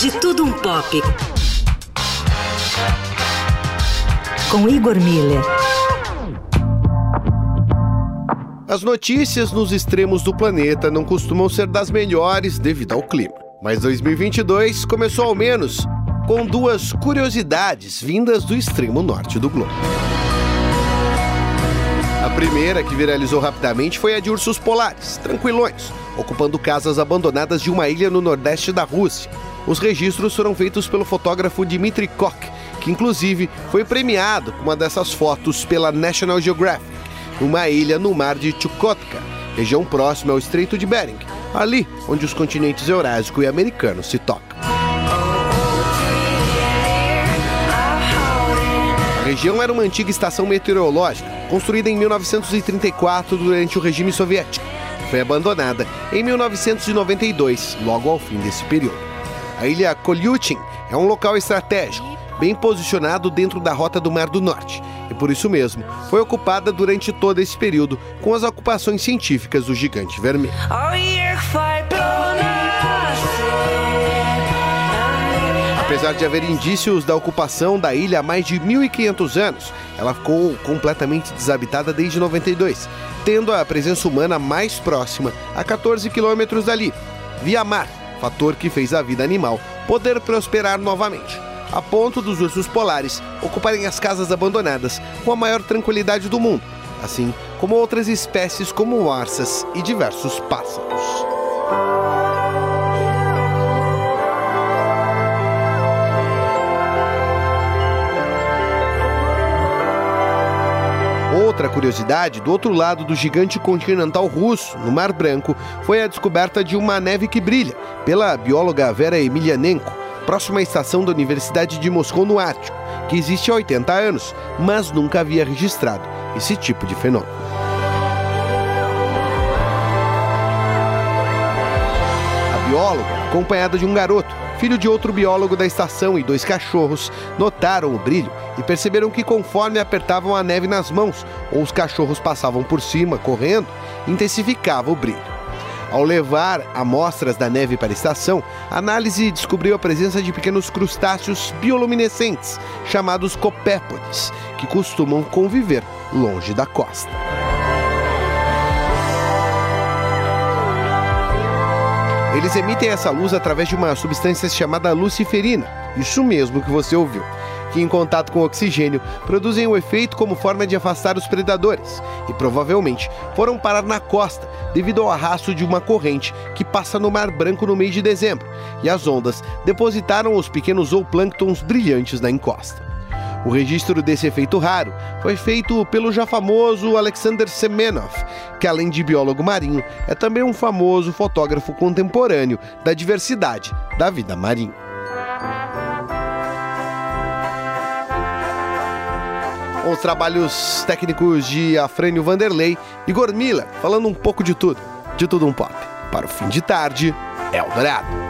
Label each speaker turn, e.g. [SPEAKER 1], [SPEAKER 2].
[SPEAKER 1] De Tudo Um Pop. Com Igor Miller.
[SPEAKER 2] As notícias nos extremos do planeta não costumam ser das melhores devido ao clima. Mas 2022 começou ao menos com duas curiosidades vindas do extremo norte do globo. A primeira, que viralizou rapidamente, foi a de ursos polares, tranquilões, ocupando casas abandonadas de uma ilha no nordeste da Rússia. Os registros foram feitos pelo fotógrafo Dmitry Kok, que inclusive foi premiado com uma dessas fotos pela National Geographic, numa ilha no mar de Chukotka, região próxima ao Estreito de Bering, ali onde os continentes Eurásico e Americano se tocam. A região era uma antiga estação meteorológica, construída em 1934 durante o regime soviético. Foi abandonada em 1992, logo ao fim desse período. A ilha Kolyutin é um local estratégico, bem posicionado dentro da rota do Mar do Norte, e por isso mesmo foi ocupada durante todo esse período com as ocupações científicas do gigante vermelho. Apesar de haver indícios da ocupação da ilha há mais de 1.500 anos, ela ficou completamente desabitada desde 92, tendo a presença humana mais próxima a 14 quilômetros dali, via mar, fator que fez a vida animal poder prosperar novamente, a ponto dos ursos polares ocuparem as casas abandonadas com a maior tranquilidade do mundo, assim como outras espécies como arças e diversos pássaros. Outra curiosidade, do outro lado do gigante continental russo, no Mar Branco, foi a descoberta de uma neve que brilha, pela bióloga Vera Emelianenko, próxima à estação da Universidade de Moscou no Ártico, que existe há 80 anos, mas nunca havia registrado esse tipo de fenômeno. A bióloga, acompanhada de um garoto, filho de outro biólogo da estação e dois cachorros, notaram o brilho e perceberam que conforme apertavam a neve nas mãos ou os cachorros passavam por cima correndo, intensificava o brilho. Ao levar amostras da neve para a estação, a análise descobriu a presença de pequenos crustáceos bioluminescentes, chamados copépodes, que costumam conviver longe da costa. Eles emitem essa luz através de uma substância chamada luciferina, isso mesmo que você ouviu, que em contato com oxigênio produzem o efeito como forma de afastar os predadores, e provavelmente foram parar na costa devido ao arrasto de uma corrente que passa no Mar Branco no mês de dezembro, e as ondas depositaram os pequenos zooplânctons brilhantes na encosta. O registro desse efeito raro foi feito pelo já famoso Alexander Semenov, que além de biólogo marinho, é também um famoso fotógrafo contemporâneo da diversidade da vida marinha. Com os trabalhos técnicos de Afrânio Vanderlei e Gormila, falando um pouco de tudo, de tudo um pop. Para o fim de tarde, Eldorado.